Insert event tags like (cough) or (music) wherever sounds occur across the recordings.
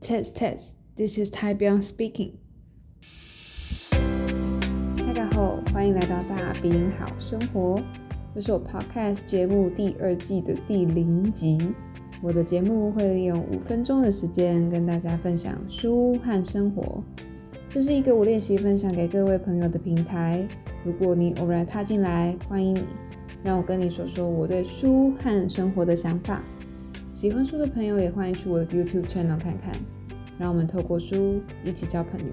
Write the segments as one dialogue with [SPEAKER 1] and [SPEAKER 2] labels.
[SPEAKER 1] Test test. This is Tai Beyond speaking. 大家好，欢迎来到大兵好生活。这是我 Podcast 节目第二季的第零集。我的节目会利用五分钟的时间跟大家分享书和生活。这是一个我练习分享给各位朋友的平台。如果你偶然踏进来，欢迎你，让我跟你说说我对书和生活的想法。喜欢书的朋友也欢迎去我的 YouTube channel 看看，让我们透过书一起交朋友。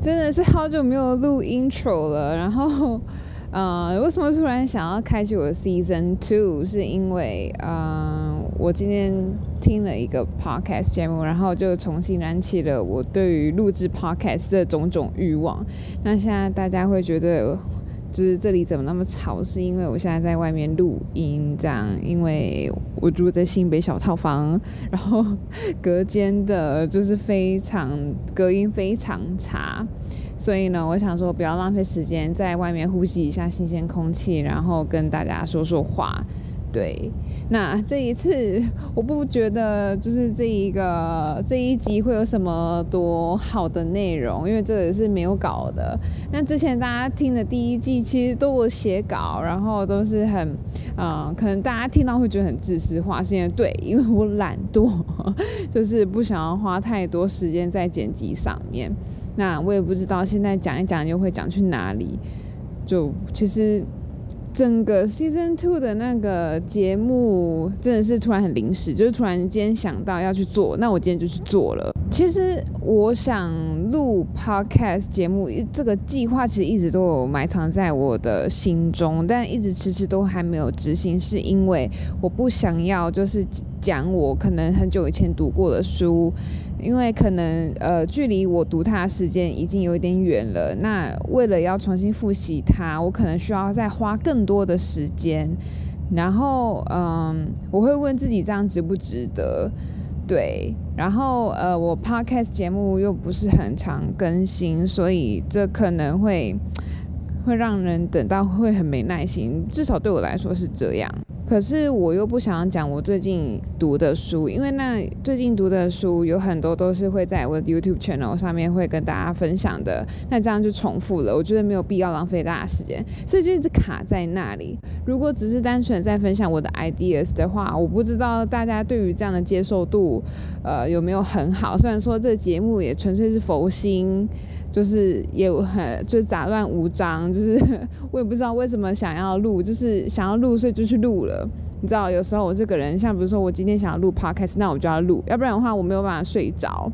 [SPEAKER 1] 真的是好久没有录 intro 了，然后。呃，为什么突然想要开启我的 season two？是因为，呃，我今天听了一个 podcast 节目，然后就重新燃起了我对于录制 podcast 的种种欲望。那现在大家会觉得，就是这里怎么那么吵？是因为我现在在外面录音，这样，因为我住在新北小套房，然后隔间的就是非常隔音非常差。所以呢，我想说不要浪费时间，在外面呼吸一下新鲜空气，然后跟大家说说话。对，那这一次我不觉得就是这一个这一集会有什么多好的内容，因为这个是没有稿的。那之前大家听的第一季其实都有写稿，然后都是很，嗯，(laughs) 可能大家听到会觉得很自私化，是因为对，因为我懒惰，(laughs) 就是不想要花太多时间在剪辑上面。那我也不知道现在讲一讲又会讲去哪里，就其实整个 season two 的那个节目真的是突然很临时，就是突然间想到要去做，那我今天就去做了。其实我想录 podcast 节目这个计划其实一直都有埋藏在我的心中，但一直迟迟都还没有执行，是因为我不想要就是讲我可能很久以前读过的书。因为可能呃，距离我读它的时间已经有一点远了。那为了要重新复习它，我可能需要再花更多的时间。然后嗯，我会问自己这样值不值得？对。然后呃，我 podcast 节目又不是很常更新，所以这可能会会让人等到会很没耐心。至少对我来说是这样。可是我又不想讲我最近读的书，因为那最近读的书有很多都是会在我的 YouTube channel 上面会跟大家分享的，那这样就重复了，我觉得没有必要浪费大家时间，所以就一直卡在那里。如果只是单纯在分享我的 ideas 的话，我不知道大家对于这样的接受度，呃，有没有很好。虽然说这节目也纯粹是佛心。就是也很就杂乱无章，就是 (laughs) 我也不知道为什么想要录，就是想要录，所以就去录了。你知道，有时候我这个人，像比如说我今天想要录 podcast，那我就要录，要不然的话我没有办法睡着。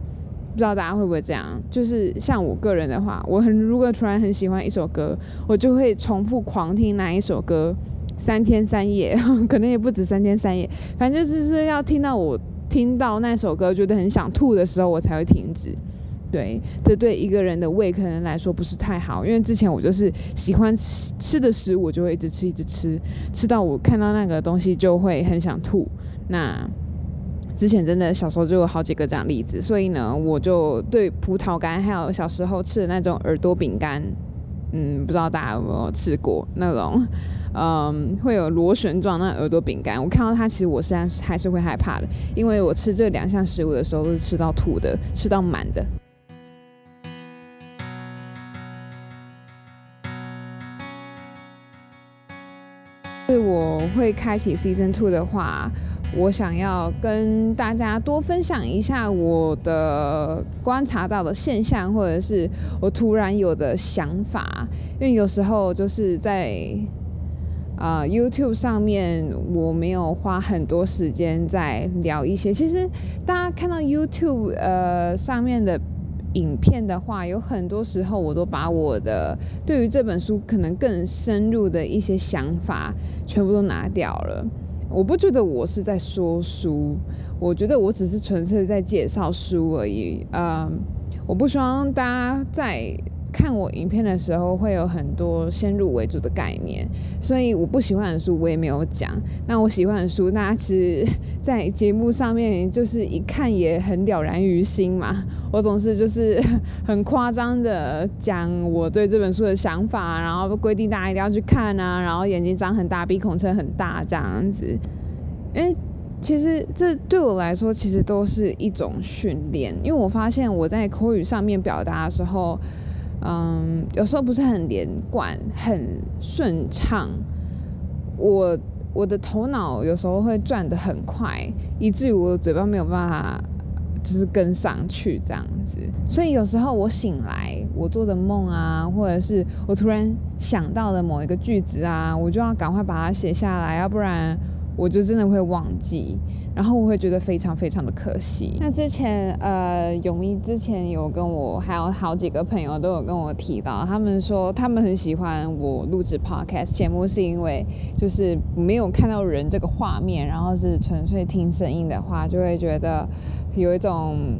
[SPEAKER 1] 不知道大家会不会这样？就是像我个人的话，我很如果突然很喜欢一首歌，我就会重复狂听那一首歌三天三夜，(laughs) 可能也不止三天三夜，反正就是要听到我听到那首歌觉得很想吐的时候，我才会停止。对，这对一个人的胃可能来说不是太好，因为之前我就是喜欢吃吃的食物，我就会一直吃一直吃，吃到我看到那个东西就会很想吐。那之前真的小时候就有好几个这样例子，所以呢，我就对葡萄干还有小时候吃的那种耳朵饼干，嗯，不知道大家有没有吃过那种，嗯，会有螺旋状那耳朵饼干，我看到它其实我现在还是会害怕的，因为我吃这两项食物的时候都是吃到吐的，吃到满的。会开启 season two 的话，我想要跟大家多分享一下我的观察到的现象，或者是我突然有的想法。因为有时候就是在啊 YouTube 上面，我没有花很多时间在聊一些。其实大家看到 YouTube 呃上面的。影片的话，有很多时候我都把我的对于这本书可能更深入的一些想法全部都拿掉了。我不觉得我是在说书，我觉得我只是纯粹在介绍书而已。嗯，我不希望大家在。看我影片的时候会有很多先入为主的概念，所以我不喜欢的书我也没有讲。那我喜欢的书，大家其实，在节目上面就是一看也很了然于心嘛。我总是就是很夸张的讲我对这本书的想法，然后规定大家一定要去看啊，然后眼睛张很大，鼻孔撑很大这样子。因为其实这对我来说，其实都是一种训练。因为我发现我在口语上面表达的时候，嗯，有时候不是很连贯、很顺畅。我我的头脑有时候会转得很快，以至于我的嘴巴没有办法就是跟上去这样子。所以有时候我醒来，我做的梦啊，或者是我突然想到的某一个句子啊，我就要赶快把它写下来，要不然。我就真的会忘记，然后我会觉得非常非常的可惜。那之前呃，永咪之前有跟我还有好几个朋友都有跟我提到，他们说他们很喜欢我录制 podcast 节目，是因为就是没有看到人这个画面，然后是纯粹听声音的话，就会觉得有一种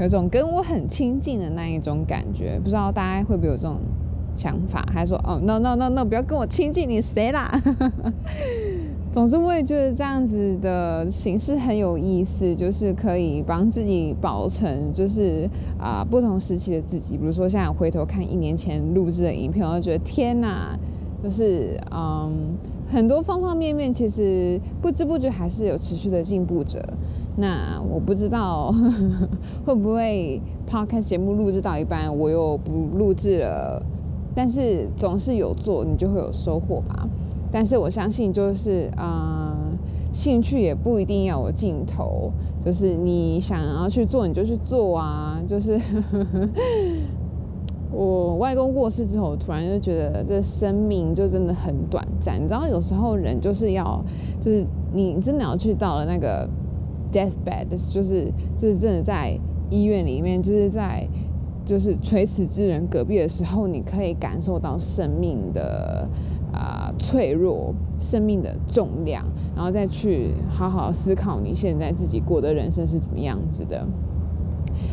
[SPEAKER 1] 有种跟我很亲近的那一种感觉。不知道大家会不会有这种想法？还说哦，no no no no，不要跟我亲近，你谁啦？总之，我也觉得这样子的形式很有意思，就是可以帮自己保存，就是啊不同时期的自己。比如说，现在回头看一年前录制的影片，我就觉得天哪，就是嗯很多方方面面，其实不知不觉还是有持续的进步着。那我不知道 (laughs) 会不会 podcast 节目录制到一半我又不录制了，但是总是有做，你就会有收获吧。但是我相信，就是啊，兴趣也不一定要有尽头，就是你想要去做，你就去做啊。就是 (laughs) 我外公过世之后，突然就觉得这生命就真的很短暂。你知道，有时候人就是要，就是你真的要去到了那个 deathbed，就是就是真的在医院里面，就是在就是垂死之人隔壁的时候，你可以感受到生命的。啊，脆弱生命的重量，然后再去好好思考你现在自己过的人生是怎么样子的。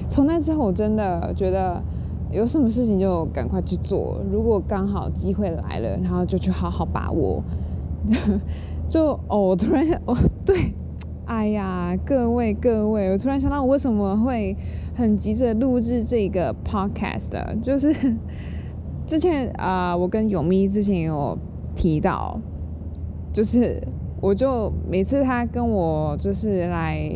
[SPEAKER 1] 从那之后，我真的觉得有什么事情就赶快去做。如果刚好机会来了，然后就去好好把握。(laughs) 就哦，我突然哦，对，哎呀，各位各位，我突然想到，我为什么会很急着录制这个 podcast，就是 (laughs) 之前啊，我跟永咪之前有。提到，就是我就每次他跟我就是来，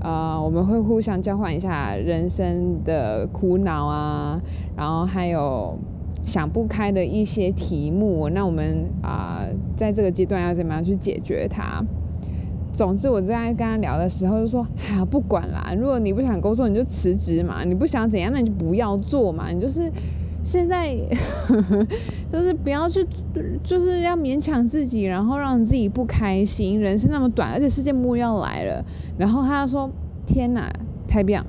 [SPEAKER 1] 呃，我们会互相交换一下人生的苦恼啊，然后还有想不开的一些题目，那我们啊，在这个阶段要怎么样去解决它？总之，我在跟他聊的时候就说：“哎呀不管啦，如果你不想工作，你就辞职嘛；你不想怎样，那你就不要做嘛。你就是。”现在 (laughs) 就是不要去，就是要勉强自己，然后让自己不开心。人生那么短，而且世界末日要来了。然后他就说：“天哪，太棒！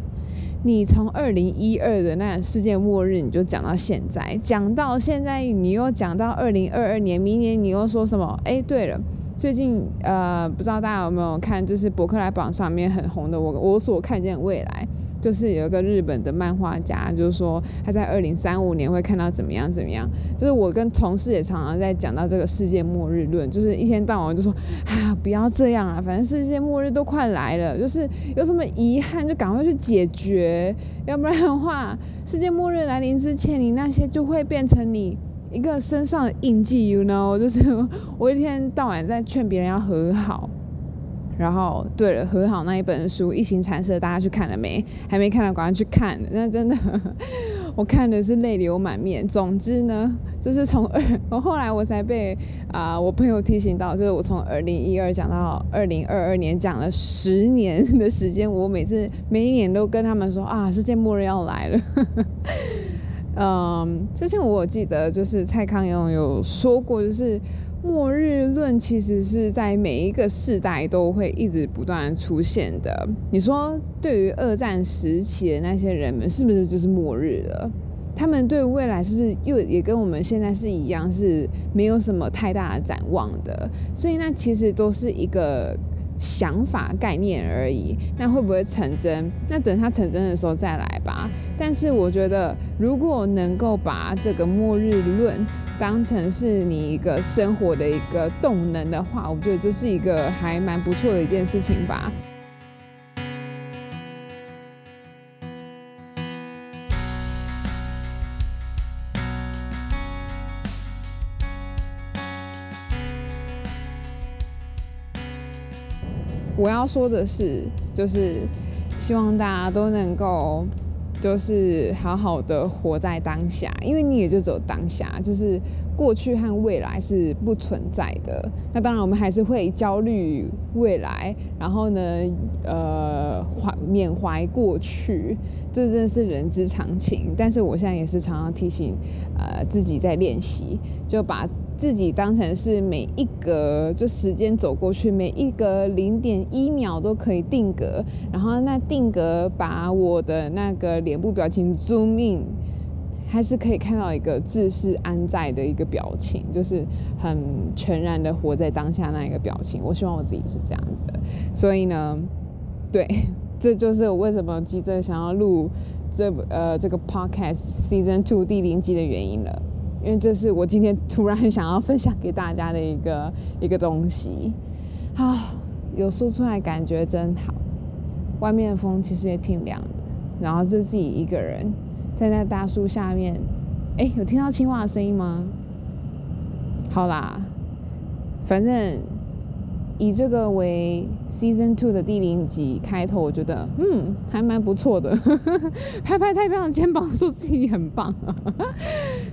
[SPEAKER 1] 你从二零一二的那世界末日，你就讲到现在，讲到现在，你又讲到二零二二年，明年你又说什么？哎，对了，最近呃，不知道大家有没有看，就是博客来榜上面很红的《我我所看见未来》。”就是有一个日本的漫画家，就是说他在二零三五年会看到怎么样怎么样。就是我跟同事也常常在讲到这个世界末日论，就是一天到晚就说啊不要这样啊，反正世界末日都快来了，就是有什么遗憾就赶快去解决，要不然的话，世界末日来临之前，你那些就会变成你一个身上的印记，you know？(laughs) 就是我一天到晚在劝别人要和好。然后，对了，和好那一本书《一行禅师》，大家去看了没？还没看的，赶快去看。那真的，(laughs) 我看的是泪流满面。总之呢，就是从二，我后来我才被啊，我朋友提醒到，就是我从二零一二讲到二零二二年，讲了十年的时间。我每次每一年都跟他们说啊，世界末日要来了。嗯，之前我记得就是蔡康永有说过，就是。末日论其实是在每一个世代都会一直不断出现的。你说，对于二战时期的那些人们，是不是就是末日了？他们对未来是不是又也跟我们现在是一样，是没有什么太大的展望的？所以，那其实都是一个想法概念而已。那会不会成真？那等它成真的时候再来吧。但是我觉得，如果能够把这个末日论当成是你一个生活的一个动能的话，我觉得这是一个还蛮不错的一件事情吧。我要说的是，就是希望大家都能够，就是好好的活在当下，因为你也就只有当下，就是过去和未来是不存在的。那当然，我们还是会焦虑未来，然后呢，呃，怀缅怀过去，这真的是人之常情。但是我现在也是常常提醒，呃，自己在练习，就把。自己当成是每一格，就时间走过去，每一格零点一秒都可以定格，然后那定格把我的那个脸部表情 zoom in，还是可以看到一个自是安在的一个表情，就是很全然的活在当下那一个表情。我希望我自己是这样子的，所以呢，对，这就是我为什么急着想要录这呃这个 podcast season two 第零集的原因了。因为这是我今天突然想要分享给大家的一个 (laughs) 一个东西，啊，有说出来感觉真好。外面的风其实也挺凉的，然后是自己一个人站在大树下面，哎，有听到青蛙的声音吗？好啦，反正。以这个为 season two 的第零集开头，我觉得嗯还蛮不错的，(laughs) 拍拍太阳的肩膀，说自己很棒。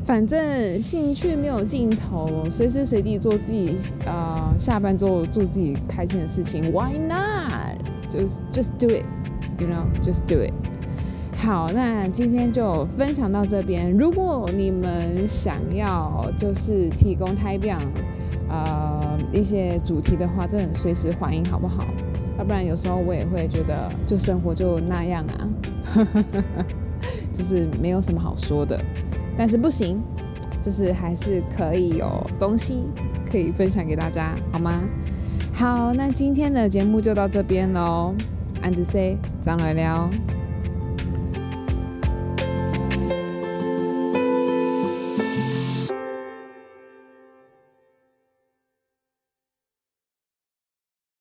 [SPEAKER 1] 反正兴趣没有尽头，随时随地做自己啊，下班之后做自己开心的事情，Why not？就 just do it，you know，just do it。好，那今天就分享到这边。如果你们想要就是提供太阳。呃，一些主题的话，真的随时欢迎，好不好？要不然有时候我也会觉得，就生活就那样啊，(laughs) 就是没有什么好说的。但是不行，就是还是可以有东西可以分享给大家，好吗？好，那今天的节目就到这边喽。安子 C，张来聊。